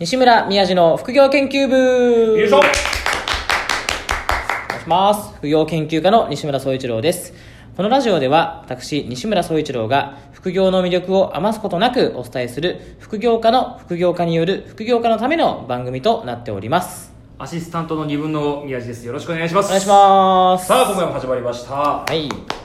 西村宮治の副業研究部。よいしょ。お願いします。副業研究家の西村総一郎です。このラジオでは私西村総一郎が副業の魅力を余すことなくお伝えする副業家の副業家による副業家のための番組となっております。アシスタントの二分の宮地です。よろしくお願いします。お願いします。さあ今回も始まりました。はい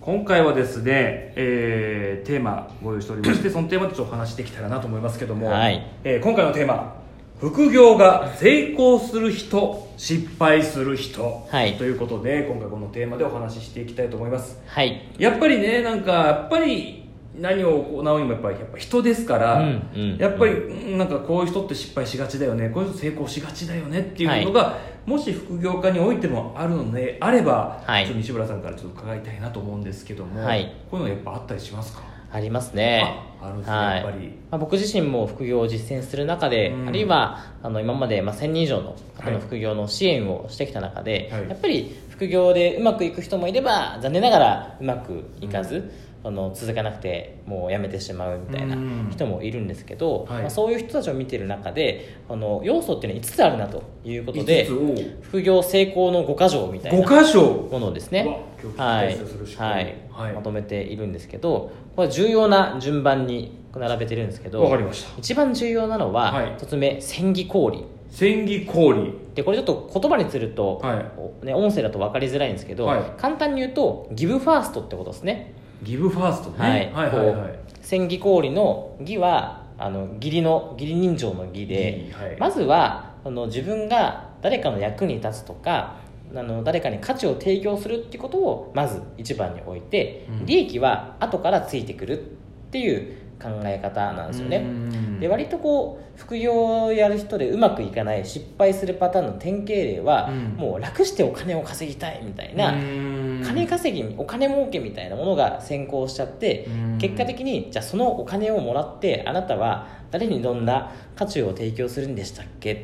今回はですね、えーテーマご用意しておりまして そのテーマでちょっとお話しできたらなと思いますけども、はい。えー今回のテーマ副業が成功する人失敗する人、はい。ということで今回このテーマでお話ししていきたいと思います。はい。やっぱりねなんかやっぱり何を行うにもやっぱりやっぱ人ですから、うんうんやっぱりうんなんかこういう人って失敗しがちだよねこういう人成功しがちだよねっていうのが、もし副業家においてもあるのであれば、はい。ちょっと西村さんからちょっと伺いたいなと思うんですけども、はい。こういうのやっぱあったりしますか？ありますね。ああるんですねはい。やっぱり。まあ、僕自身も副業を実践する中で、うん。あるいはあの今までまあ1000人以上の方はい。の副業の支援をしてきた中で、はい。やっぱり副業でうまくいく人もいれば残念ながらうまくいかず、あの続かなくてもうやめてしまうみたいなうん。人もいるんですけど、はい。まあ、そういう人たちを見てる中であの要素っていうのは5つあるなということで5つ副業成功の5箇条みたいな5箇所ものをですね。はい。はい。はい。まとめているんですけどこれは重要な順番に並べてるんですけどわかりました。一番重要なのは、はい。一つ目千切氷。千切氷。でこれちょっと言葉にすると、はい。おね、音声だと分かりづらいんですけど、はい。簡単に言うとギブファーストってことですねギブファーストね。はい。はいはいはい。千切氷の義はあの義理の義理人情の義で、義はい。まずはあの自分が誰かの役に立つとかあの誰かに価値を提供するってことをまず一番に置いて、うん。利益は後からついてくるっていう考え方なんですよね。ねで割とこう副業をやる人でうまくいかない失敗するパターンの典型例は、うん。もう楽してお金を稼ぎたいみたいな、金金稼ぎお金儲けみたいなものが先行しちゃってうん。結果的にじゃあそのお金をもらってあなたは誰にどんな価値を提供するんでしたっけっ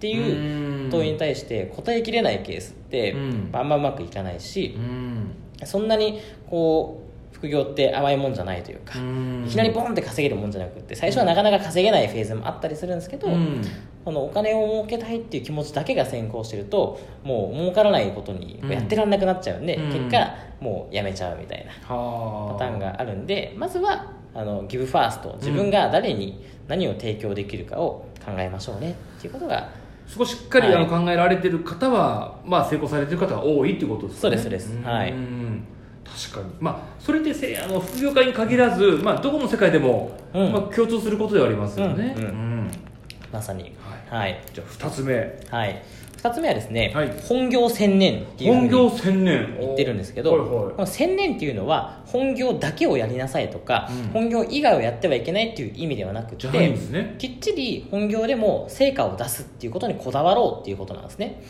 ていうう問いに対して答えきれないケースってうん。あんまうまくいかないし。うん。そんなにこう副業って甘いもんじゃないというかうん。いきなりボンって稼げるもんじゃなくって最初はなかなか稼げないフェーズもあったりするんですけど、うん。このお金を儲けたいっていう気持ちだけが先行してるともう儲からないことにやってらんなくなっちゃうんで、うん。結果もうやめちゃうみたいなはパターンがあるんでまずはあのギブファースト自分が誰に何を提供できるかを考えましょうねっていうことがそこしっかりはい。あの考えられてる方は、まあ、成功されてる方が多いっていうことですね。そうですそうです。んはい確かに。まあそれってせあの副業界に限らず、まあ、どこの世界でも、うん。まあ、共通することではありますよね、うん。うん。ん。まさに。はい。はい、じゃあ2つ目。はい、2つ目はですね、はい。本業専念っていう本業専念。言ってるんですけど、はいはい。この専念っていうのは本業だけをやりなさいとか、うん。本業以外をやってはいけないっていう意味ではなくてね。きっちり本業でも成果を出すっていうことにこだわろうっていうことなんですね。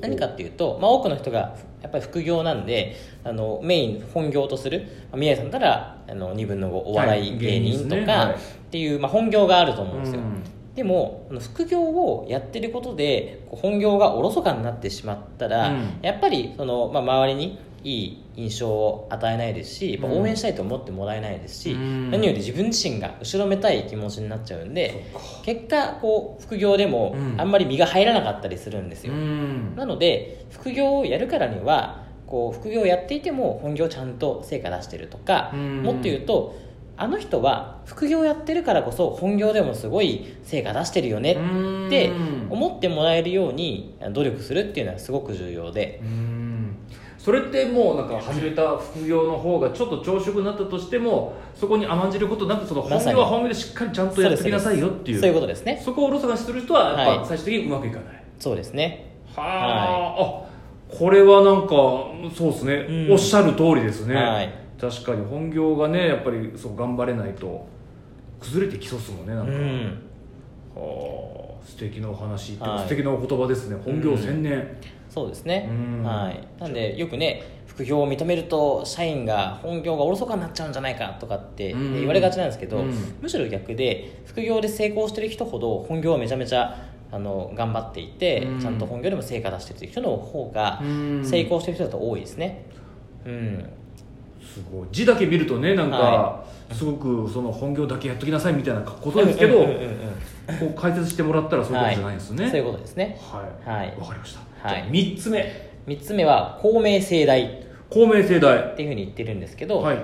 何かっていうと、まあ、多くの人がやっぱり副業なんであのメイン本業とするまあ宮井さんだったらあの2分の5お笑い芸人とか、はいはい。っていう、まあ、本業があると思うんですよ、うんでも副業をやってることで本業がおろそかになってしまったら、うん。やっぱりその、まあ、周りにいい印象を与えないですしやっぱ応援したいと思ってもらえないですし、うん。何より自分自身が後ろめたい気持ちになっちゃうんで結果こう副業でもうん。あんまり身が入らなかったりするんですよ、うん。なので副業をやるからにはこう副業をやっていても本業ちゃんと成果出してるとか、うん。もっと言うとあの人は副業やってるからこそ本業でもすごい成果出してるよねってうん思ってもらえるように努力するっていうのはすごく重要で。うん。それってもうなんか始めた副業の方がちょっと長職になったとしてもそこに甘んじることなくその本業は本業でしっかりちゃんとやってきなさいよっていう。そういうことですね。そこをおろそかにする人はやっはい。ぱ最終的にうまくいかない、そうですね。はあ、あこれはなんかそうですね、うん。おっしゃる通りですね、はい確かに本業がねやっぱりそう頑張れないと崩れてきそうっすもんねなんうか、ん。はあ素敵なお話ってはい。素敵なお言葉ですね。本業専念、そうですね。うん。はい。なんでよくね副業を認めると社員が本業がおろそかになっちゃうんじゃないかとかってうん。言われがちなんですけど、うん。むしろ逆で副業で成功してる人ほど本業はめちゃめちゃあの頑張っていて、うん。ちゃんと本業でも成果出してる人の方がうん。成功してる人だと多いですね。うんすごい。字だけ見るとねなんか、はすごくその本業だけやっときなさいみたいなことですけど、こう解説してもらったらそういうことじゃないんですね、そういうことですね。はい。はい。わかりました、はい。じゃあ3つ目。3つ目は公明正大。っ公明正大。ていうふうに言ってるんですけど、はい。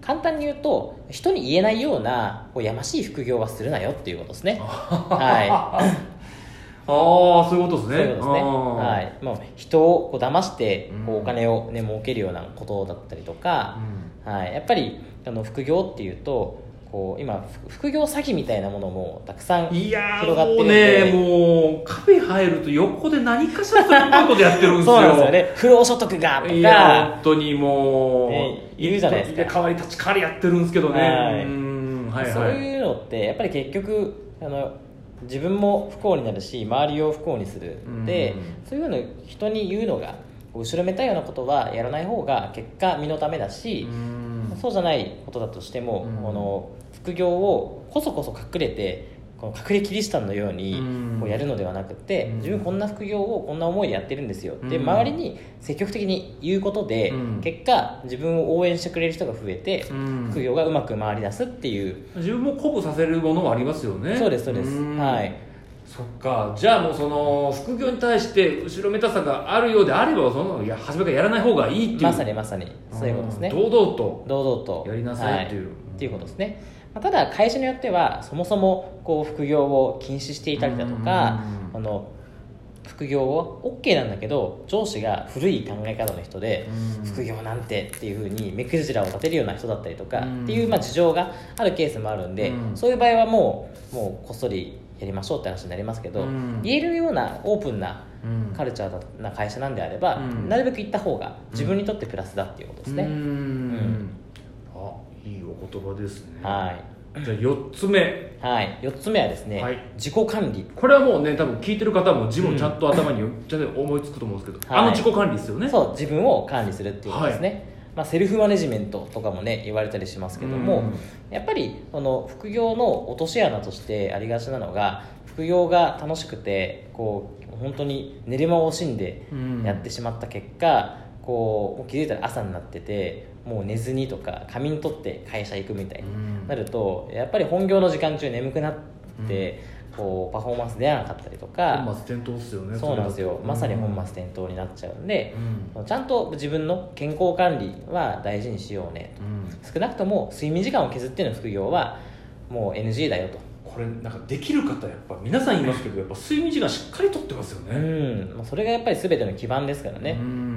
簡単に言うと人に言えないようなこうやましい副業はするなよっていうことですね。はああそういうことですね。いそういうことですね。はい。もう人をこう騙してこううんお金をね儲けるようなことだったりとか、はい、やっぱりあの副業っていうとこう今ふ副業詐欺みたいなものもたくさんいやー広がってるねもうカフェ入ると横で何かしらそういうことやってるんですよ。そうなんですよね。不労所得がといやか本当にもう、ねいるじゃないですか。代わり立ち代わりやってるんですけどね。はい。うん。はいはい。そういうのってやっぱり結局あの自分も不幸になるし周りを不幸にする。でうん。そういうの人に言うのが後ろめたいようなことはやらない方が結果身のためだし、うん。そうじゃないことだとしても、うん。この副業をこそこそ隠れてこの隠れキリシタンのようにうん。こうやるのではなくて、うん。自分こんな副業をこんな思いでやってるんですよ。ってうん。周りに積極的に言うことで、うん。結果自分を応援してくれる人が増えて、うん。副業がうまく回り出すっていう。自分も鼓舞させるものはありますよね。そうですそうです。ん。はい。そっか。じゃあもうその副業に対して後ろめたさがあるようであればそのいや初めからやらない方がいいっていう。まさにまさに。そういうことですね。ん。堂々と。堂々と。やりなさいっていう。はっていうことですね、まあただ会社によってはそもそもこう副業を禁止していたりだとかうん。あの副業を OK なんだけど上司が古い考え方の人でうん。副業なんてっていうふうに目くじらを立てるような人だったりとかうん。っていうまあ事情があるケースもあるんでうん。そういう場合はもうもうこっそりやりましょうって話になりますけどうん。言えるようなオープンなうん。カルチャーな会社なんであれば、うん。なるべく行った方が自分にとってプラスだっていうことですね、うん言葉ですね。はい。じゃあ4つ目。はい、4つ目はですね、はい。自己管理。これはもうね多分聞いてる方も字もちゃんと頭にちゃんと思いつくと思うんですけど、はい。あの自己管理ですよね。そう自分を管理するっていうことですね、まあ、セルフマネジメントとかもね言われたりしますけども、うん。やっぱりその副業の落とし穴としてありがちなのが副業が楽しくてこう本当に寝る間を惜しんでうんやってしまった結果、こうもう気づいたら朝になっててもう寝ずにとか仮眠取って会社行くみたいにうん。なるとやっぱり本業の時間中眠くなって、こうパフォーマンス出なかったりとか、本末転倒っすよねそうなんですよ。まさに本末転倒になっちゃうんで、うん。ちゃんと自分の健康管理は大事にしようねうん。と少なくとも睡眠時間を削っての副業はもう NG だよと、これなんかできる方やっぱ皆さん言いますけどやっぱ睡眠時間しっかりとってますようねん。まあそれがやっぱり全ての基盤ですからね、ううんん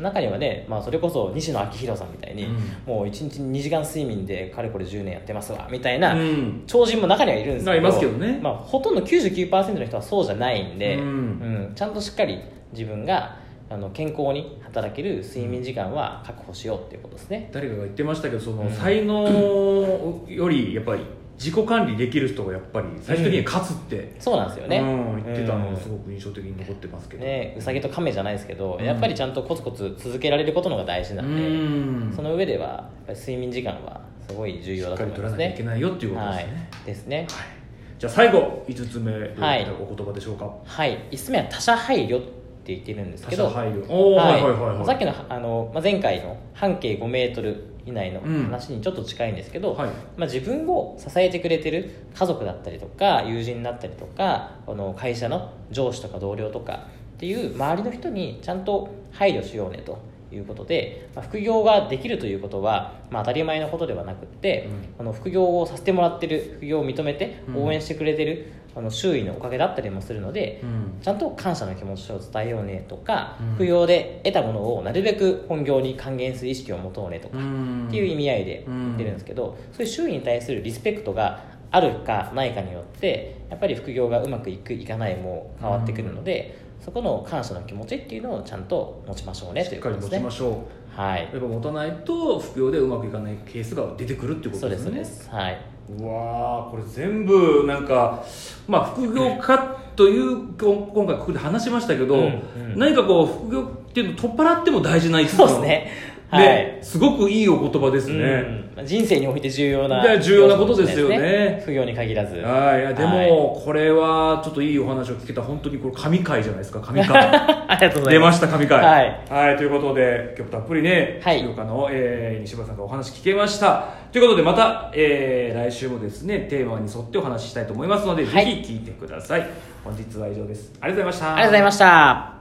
中にはね、まあ、それこそ西野昭弘さんみたいに、うん。もう1日2時間睡眠でかれこれ10年やってますわみたいな、うん。超人も中にはいるんですけどけどね。まあ、ほとんど99%の人はそうじゃないんで、うん。うんちゃんとしっかり自分があの健康に働ける睡眠時間は確保しようっていうことですね。誰かが言ってましたけどそのうん。才能よりやっぱり自己管理できる人がやっぱり最終的に勝つって、そうなんですよね、うん、言ってたのすごく印象的に残ってますけど、ね、うさぎと亀じゃないですけど、うん。やっぱりちゃんとコツコツ続けられることのが大事なんで、うん。その上ではやっぱり睡眠時間はすごい重要だしっかりと思いますね。取らなきゃいけないよっていうことですはい。ね、ですねはい。じゃあ最後5つ目どういったはいお言葉でしょうか、はい。5つ目は他者配慮って言ってるんですけど他者配慮。おーはい。はいはいはいさっきのあの、まあ、前回の半径5メートル以内のうん。話にちょっと近いんですけど、はい。まあ、自分を支えてくれてる家族だったりとか友人だったりとかこの会社の上司とか同僚とかっていう周りの人にちゃんと配慮しようねということで、まあ、副業ができるということは、まあ、当たり前のことではなくって、あの副業をさせてもらってる副業を認めてうん。応援してくれてる、あの周囲のおかげだったりもするので、うん。ちゃんと感謝の気持ちを伝えようねとか、うん。副業で得たものをなるべく本業に還元する意識を持とうねとか、ん。っていう意味合いで言ってるんですけど、そういう周囲に対するリスペクトがあるかないかによってやっぱり副業がうまくいくいかないも変わってくるので、そこの感謝の気持ちっていうのをちゃんと持ちましょうねとしっかり持いうことですね。ちましょうはい。やっぱ持たないと副業でうまくいかないケースが出てくるっていうことですすね。ですはい。うわーこれ全部なんかまあ副業家という今今回ここで話しましたけど、うんうん。何かこう副業っていうのを取っ払っても大事な5つの。そうですねねすごくいいお言葉ですね、うん。人生において重要なで重要なことですよね。副業に限らず。はい。でも、これはちょっといいお話を聞けた本当にこれ神回じゃないですか。神回。ありがとうございま出ますした神回。はい、はい、ということで今日たっぷりねはい。福岡の、えー西村さんからお話聞けました。ということでまた、えー来週もですねテーマに沿ってお話ししたいと思いますので、はい。ぜひ聞いてください。本日は以上です。ありがとうございました。ありがとうございました